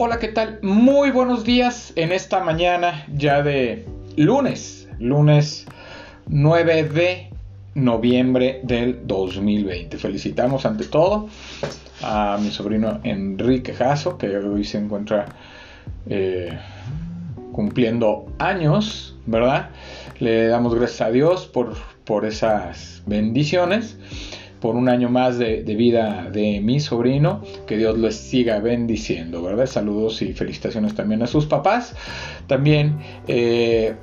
Hola, ¿qué tal? Muy buenos días en esta mañana ya de lunes, lunes 9 de noviembre del 2020. Felicitamos ante todo a mi sobrino Enrique Jasso, que hoy se encuentra eh, cumpliendo años, ¿verdad? Le damos gracias a Dios por, por esas bendiciones por un año más de, vida de mi sobrino. Que Dios les siga bendiciendo, ¿verdad? Saludos y felicitaciones también a sus papás. También, eh,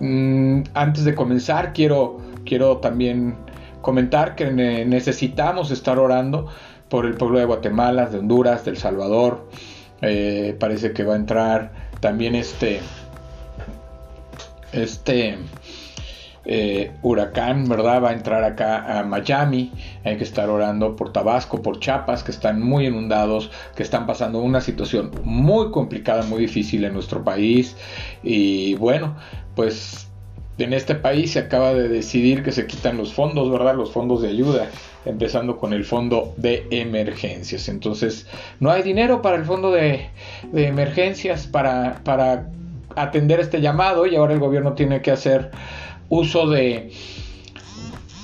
mm, antes de comenzar, quiero, quiero también comentar que necesitamos estar orando por el pueblo de Guatemala, de Honduras, del Salvador. Eh, parece que va a entrar también este este eh, huracán, ¿verdad? Va a entrar acá a Miami. Hay que estar orando por Tabasco, por Chiapas, que están muy inundados, que están pasando una situación muy complicada, muy difícil en nuestro país. Y bueno, pues en este país se acaba de decidir que se quitan los fondos, ¿verdad? Los fondos de ayuda, empezando con el fondo de emergencias. Entonces, no hay dinero para el fondo de, emergencias para, para atender este llamado y ahora el gobierno tiene que hacer uso de,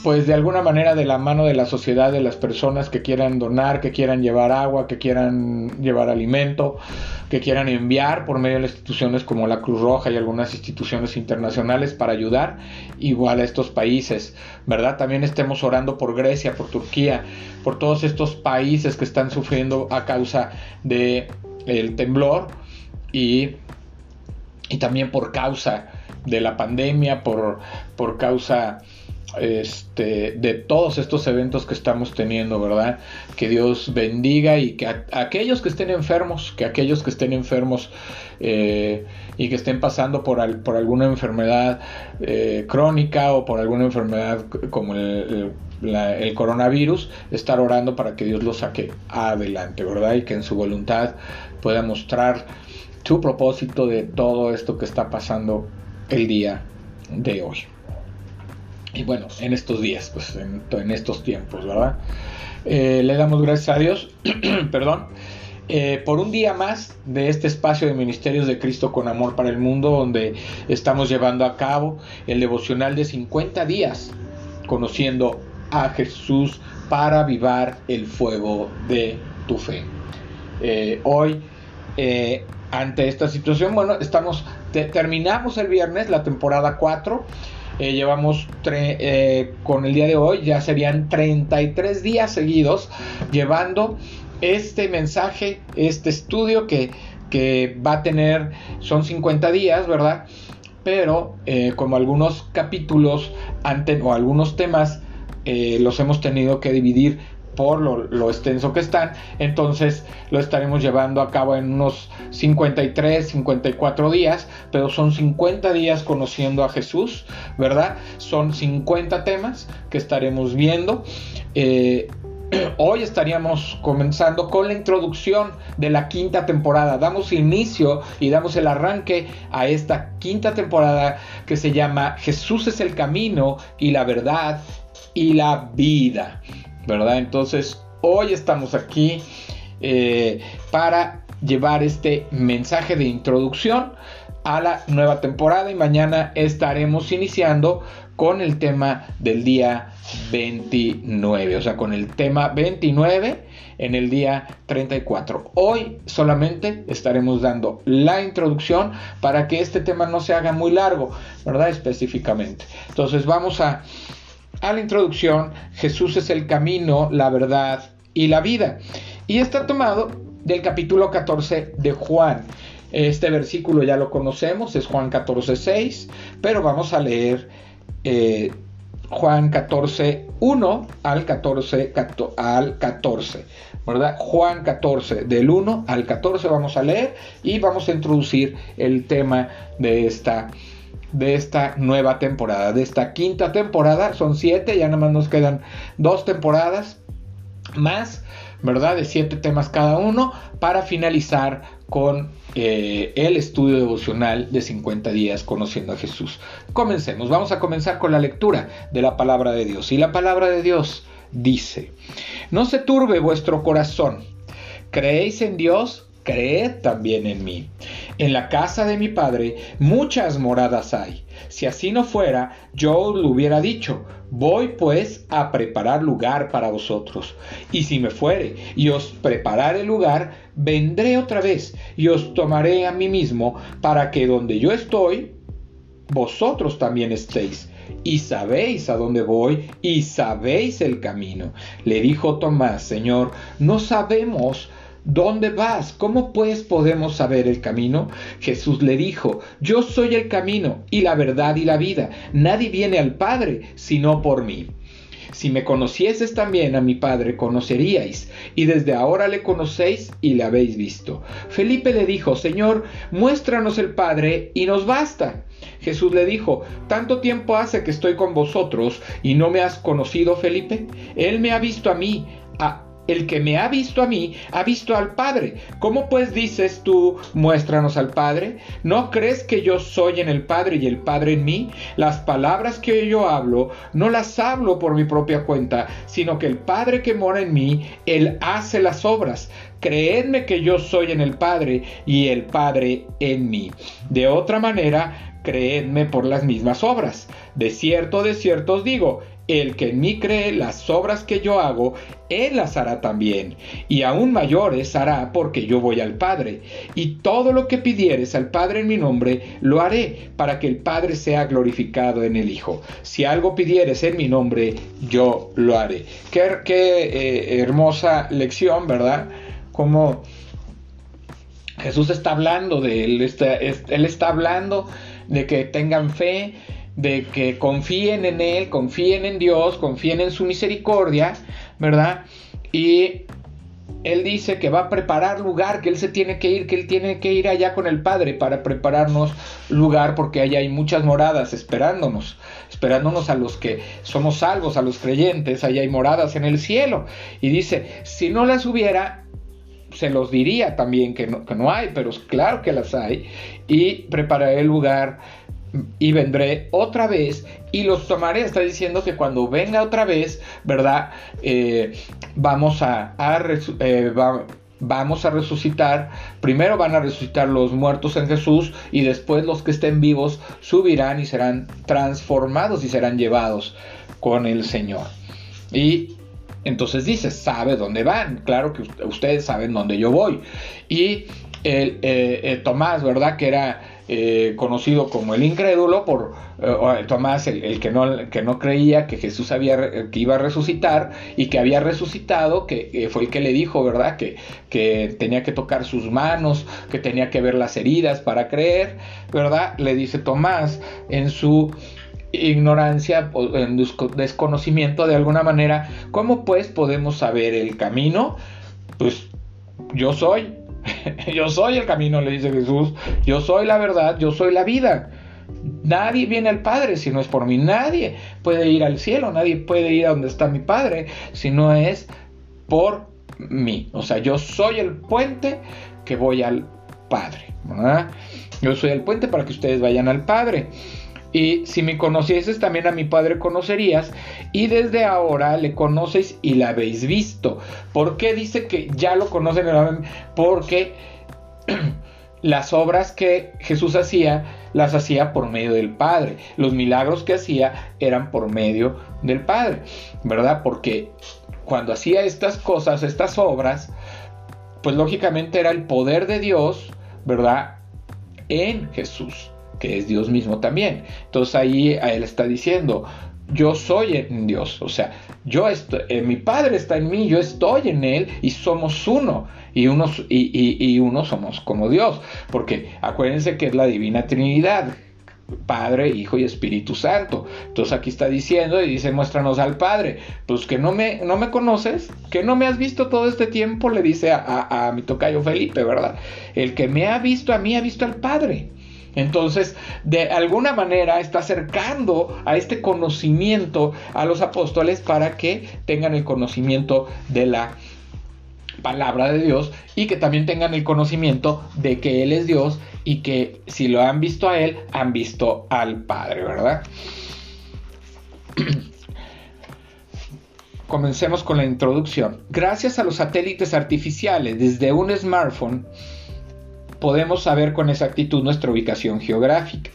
pues de alguna manera de la mano de la sociedad, de las personas que quieran donar, que quieran llevar agua, que quieran llevar alimento, que quieran enviar por medio de las instituciones como la Cruz Roja y algunas instituciones internacionales para ayudar igual a estos países, ¿verdad? También estemos orando por Grecia, por Turquía, por todos estos países que están sufriendo a causa de el temblor y, y también por causa de la pandemia, por, por causa este, de todos estos eventos que estamos teniendo, ¿verdad? Que Dios bendiga y que aquellos que estén enfermos, que aquellos que estén enfermos eh, y que estén pasando por, por alguna enfermedad eh, crónica o por alguna enfermedad como el, el, coronavirus, estar orando para que Dios los saque adelante, ¿verdad? Y que en su voluntad pueda mostrar su propósito de todo esto que está pasando el día de hoy. Y bueno, en estos días, pues en, estos tiempos, ¿verdad? Eh, le damos gracias a Dios, perdón, eh, por un día más de este espacio de Ministerios de Cristo con Amor para el Mundo, donde estamos llevando a cabo el devocional de 50 días, conociendo a Jesús para avivar el fuego de tu fe. Eh, hoy, ante esta situación, bueno, estamos terminamos el viernes la temporada 4. Eh, llevamos eh, con el día de hoy, ya serían 33 días seguidos llevando este mensaje, este estudio que, que va a tener, son 50 días, ¿verdad? Pero eh, como algunos capítulos o algunos temas los hemos tenido que dividir por lo, extenso que están, entonces lo estaremos llevando a cabo en unos 53, 54 días, pero son 50 días conociendo a Jesús, ¿verdad? Son 50 temas que estaremos viendo. Eh, hoy estaríamos comenzando con la introducción de la quinta temporada. Damos inicio y damos el arranque a esta quinta temporada que se llama Jesús es el camino y la verdad y la vida. ¿verdad? Entonces, hoy estamos aquí eh, para llevar este mensaje de introducción a la nueva temporada y mañana estaremos iniciando con el tema del día 29, o sea, con el tema 29 en el día 34. Hoy solamente estaremos dando la introducción para que este tema no se haga muy largo, ¿verdad? Específicamente. Entonces vamos a a la introducción, Jesús es el camino, la verdad y la vida. Y está tomado del capítulo 14 de Juan. Este versículo ya lo conocemos, es Juan 14, 6, pero vamos a leer eh, Juan 14, 1 al 14, al 14, ¿verdad? Juan 14, del 1 al 14 vamos a leer y vamos a introducir el tema de esta de esta nueva temporada, de esta quinta temporada. Son siete, ya nada más nos quedan dos temporadas más, ¿verdad? De siete temas cada uno para finalizar con eh, el estudio devocional de 50 días conociendo a Jesús. Comencemos, vamos a comenzar con la lectura de la palabra de Dios. Y la palabra de Dios dice, no se turbe vuestro corazón, creéis en Dios, creed también en mí. En la casa de mi Padre muchas moradas hay. Si así no fuera, yo os lo hubiera dicho, voy pues a preparar lugar para vosotros. Y si me fuere y os preparare lugar, vendré otra vez y os tomaré a mí mismo, para que donde yo estoy, vosotros también estéis. Y sabéis a dónde voy y sabéis el camino. Le dijo Tomás, Señor, no sabemos ¿Dónde vas? ¿Cómo pues podemos saber el camino? Jesús le dijo, Yo soy el camino y la verdad y la vida. Nadie viene al Padre sino por mí. Si me conocieses también a mi Padre, conoceríais, y desde ahora le conocéis y le habéis visto. Felipe le dijo, Señor, muéstranos el Padre y nos basta. Jesús le dijo, ¿tanto tiempo hace que estoy con vosotros y no me has conocido, Felipe? Él me ha visto a mí. A el que me ha visto a mí, ha visto al Padre. ¿Cómo pues dices tú, muéstranos al Padre? ¿No crees que yo soy en el Padre y el Padre en mí? Las palabras que yo hablo, no las hablo por mi propia cuenta, sino que el Padre que mora en mí, Él hace las obras. Creedme que yo soy en el Padre y el Padre en mí. De otra manera, creedme por las mismas obras. De cierto, de cierto os digo, el que en mí cree las obras que yo hago, él las hará también, y aún mayores hará porque yo voy al Padre. Y todo lo que pidieres al Padre en mi nombre, lo haré, para que el Padre sea glorificado en el Hijo. Si algo pidieres en mi nombre, yo lo haré. Qué, eh, hermosa lección, ¿verdad? Como Jesús está hablando de él, él está hablando de que tengan fe, de que confíen en Él, confíen en Dios, confíen en su misericordia, ¿verdad? Y Él dice que va a preparar lugar, que Él se tiene que ir, que Él tiene que ir allá con el Padre para prepararnos lugar, porque allá hay muchas moradas esperándonos, esperándonos a los que somos salvos, a los creyentes, allá hay moradas en el cielo. Y dice, si no las hubiera, se los diría también que no, que no hay, pero claro que las hay, y prepararé el lugar y vendré otra vez y los tomaré. Está diciendo que cuando venga otra vez, ¿verdad? Eh, vamos a, eh, vamos a resucitar. Primero van a resucitar los muertos en Jesús y después los que estén vivos subirán y serán transformados y serán llevados con el Señor. Y entonces dice, sabe dónde van. Claro que ustedes saben dónde yo voy. Y el, eh, Tomás, ¿verdad? Que era eh, conocido como el incrédulo, por eh, Tomás, el, que, no, que no creía que Jesús había, que iba a resucitar y que había resucitado, que eh, fue el que le dijo, ¿verdad? Que, que tenía que tocar sus manos, que tenía que ver las heridas para creer, ¿verdad? Le dice Tomás en su ignorancia, en desconocimiento de alguna manera, ¿cómo pues podemos saber el camino? Pues yo soy, yo soy el camino, le dice Jesús. Yo soy la verdad, yo soy la vida. Nadie viene al Padre si no es por mí. Nadie puede ir al cielo, nadie puede ir a donde está mi Padre si no es por mí. O sea, yo soy el puente que voy al Padre. Yo soy el puente para que ustedes vayan al Padre. Y si me conocieses también a mi Padre conocerías, y desde ahora le conoces y la habéis visto. ¿Por qué dice que ya lo conocen? Porque las obras que Jesús hacía, las hacía por medio del Padre. Los milagros que hacía eran por medio del Padre, ¿verdad? Porque cuando hacía estas cosas, estas obras, pues lógicamente era el poder de Dios, ¿verdad? En Jesús que es Dios mismo también. Entonces ahí él está diciendo, yo soy en Dios, o sea, yo estoy, eh, mi Padre está en mí, yo estoy en Él y somos uno, y uno, y, uno somos como Dios, porque acuérdense que es la divina Trinidad, Padre, Hijo y Espíritu Santo. Entonces aquí está diciendo y dice, muéstranos al Padre. Pues que no me, no me conoces, que no me has visto todo este tiempo, le dice a, a mi tocayo Felipe, ¿verdad? El que me ha visto a mí ha visto al Padre. Entonces, de alguna manera está acercando a este conocimiento a los apóstoles para que tengan el conocimiento de la palabra de Dios y que también tengan el conocimiento de que Él es Dios y que si lo han visto a Él, han visto al Padre, ¿verdad? comencemos con la introducción. Gracias a los satélites artificiales desde un smartphone, podemos saber con exactitud nuestra ubicación geográfica.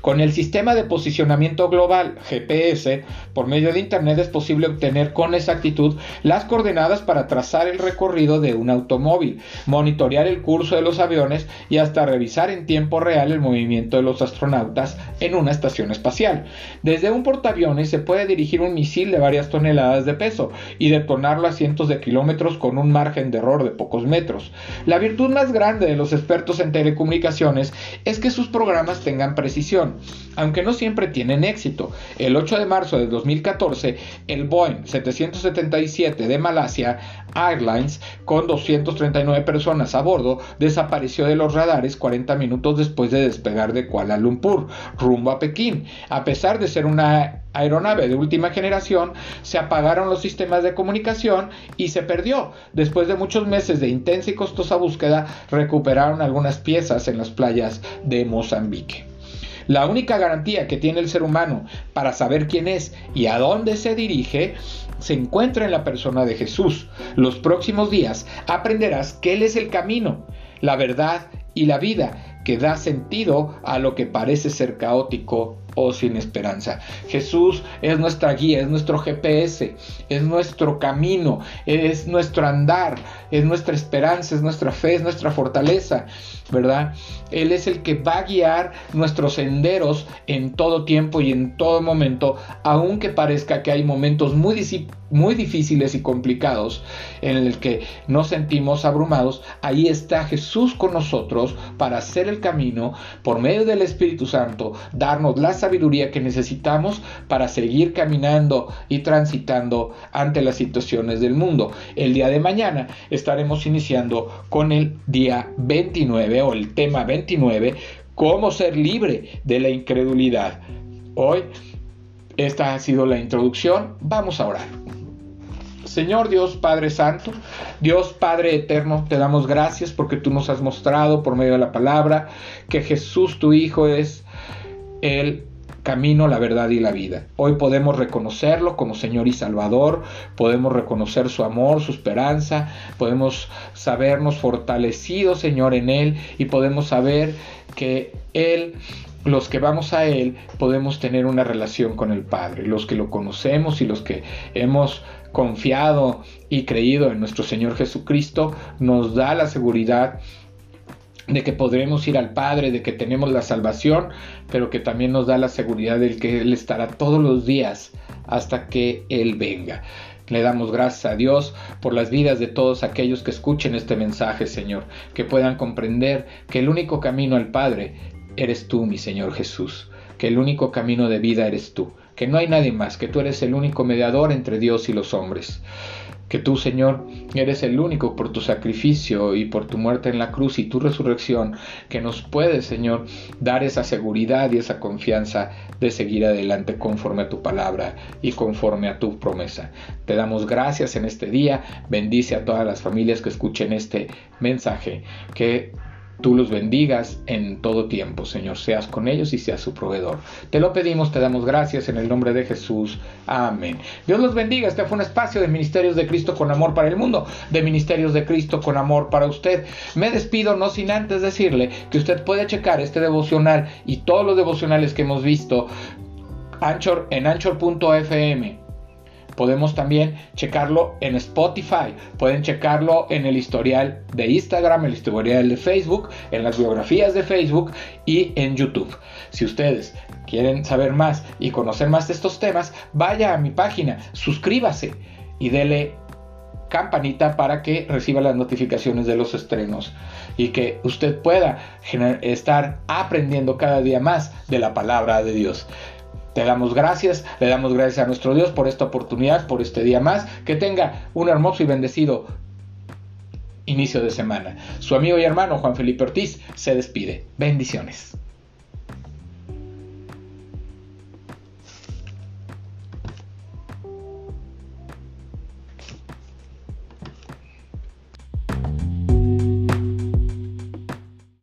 Con el sistema de posicionamiento global GPS, por medio de Internet es posible obtener con exactitud las coordenadas para trazar el recorrido de un automóvil, monitorear el curso de los aviones y hasta revisar en tiempo real el movimiento de los astronautas en una estación espacial. Desde un portaaviones se puede dirigir un misil de varias toneladas de peso y detonarlo a cientos de kilómetros con un margen de error de pocos metros. La virtud más grande de los expertos en telecomunicaciones es que sus programas tengan precisión aunque no siempre tienen éxito. El 8 de marzo de 2014, el Boeing 777 de Malasia Airlines, con 239 personas a bordo, desapareció de los radares 40 minutos después de despegar de Kuala Lumpur, rumbo a Pekín. A pesar de ser una aeronave de última generación, se apagaron los sistemas de comunicación y se perdió. Después de muchos meses de intensa y costosa búsqueda, recuperaron algunas piezas en las playas de Mozambique. La única garantía que tiene el ser humano para saber quién es y a dónde se dirige se encuentra en la persona de Jesús. Los próximos días aprenderás que Él es el camino, la verdad y la vida que da sentido a lo que parece ser caótico o sin esperanza. Jesús es nuestra guía, es nuestro GPS, es nuestro camino, es nuestro andar, es nuestra esperanza, es nuestra fe, es nuestra fortaleza. ¿Verdad? Él es el que va a guiar nuestros senderos en todo tiempo y en todo momento, aunque parezca que hay momentos muy, muy difíciles y complicados en el que nos sentimos abrumados, ahí está Jesús con nosotros para hacer el camino por medio del Espíritu Santo, darnos la sabiduría que necesitamos para seguir caminando y transitando ante las situaciones del mundo. El día de mañana estaremos iniciando con el día 29 o el tema 29, cómo ser libre de la incredulidad. Hoy esta ha sido la introducción, vamos a orar. Señor Dios Padre Santo, Dios Padre Eterno, te damos gracias porque tú nos has mostrado por medio de la palabra que Jesús tu Hijo es el camino, la verdad y la vida. Hoy podemos reconocerlo como Señor y Salvador, podemos reconocer su amor, su esperanza, podemos sabernos fortalecidos, Señor, en Él y podemos saber que Él los que vamos a Él podemos tener una relación con el Padre, los que lo conocemos y los que hemos confiado y creído en nuestro Señor Jesucristo, nos da la seguridad de que podremos ir al Padre, de que tenemos la salvación, pero que también nos da la seguridad de que Él estará todos los días hasta que Él venga. Le damos gracias a Dios por las vidas de todos aquellos que escuchen este mensaje, Señor, que puedan comprender que el único camino al Padre eres tú, mi Señor Jesús, que el único camino de vida eres tú, que no hay nadie más, que tú eres el único mediador entre Dios y los hombres que tú, Señor, eres el único por tu sacrificio y por tu muerte en la cruz y tu resurrección, que nos puedes, Señor, dar esa seguridad y esa confianza de seguir adelante conforme a tu palabra y conforme a tu promesa. Te damos gracias en este día, bendice a todas las familias que escuchen este mensaje, que tú los bendigas en todo tiempo, Señor, seas con ellos y seas su proveedor. Te lo pedimos, te damos gracias en el nombre de Jesús. Amén. Dios los bendiga. Este fue un espacio de Ministerios de Cristo con amor para el mundo, de Ministerios de Cristo con amor para usted. Me despido no sin antes decirle que usted puede checar este devocional y todos los devocionales que hemos visto Anchor, en anchor.fm Podemos también checarlo en Spotify, pueden checarlo en el historial de Instagram, el historial de Facebook, en las biografías de Facebook y en YouTube. Si ustedes quieren saber más y conocer más de estos temas, vaya a mi página, suscríbase y dele campanita para que reciba las notificaciones de los estrenos y que usted pueda estar aprendiendo cada día más de la palabra de Dios. Te damos gracias, le damos gracias a nuestro Dios por esta oportunidad, por este día más. Que tenga un hermoso y bendecido inicio de semana. Su amigo y hermano Juan Felipe Ortiz se despide. Bendiciones.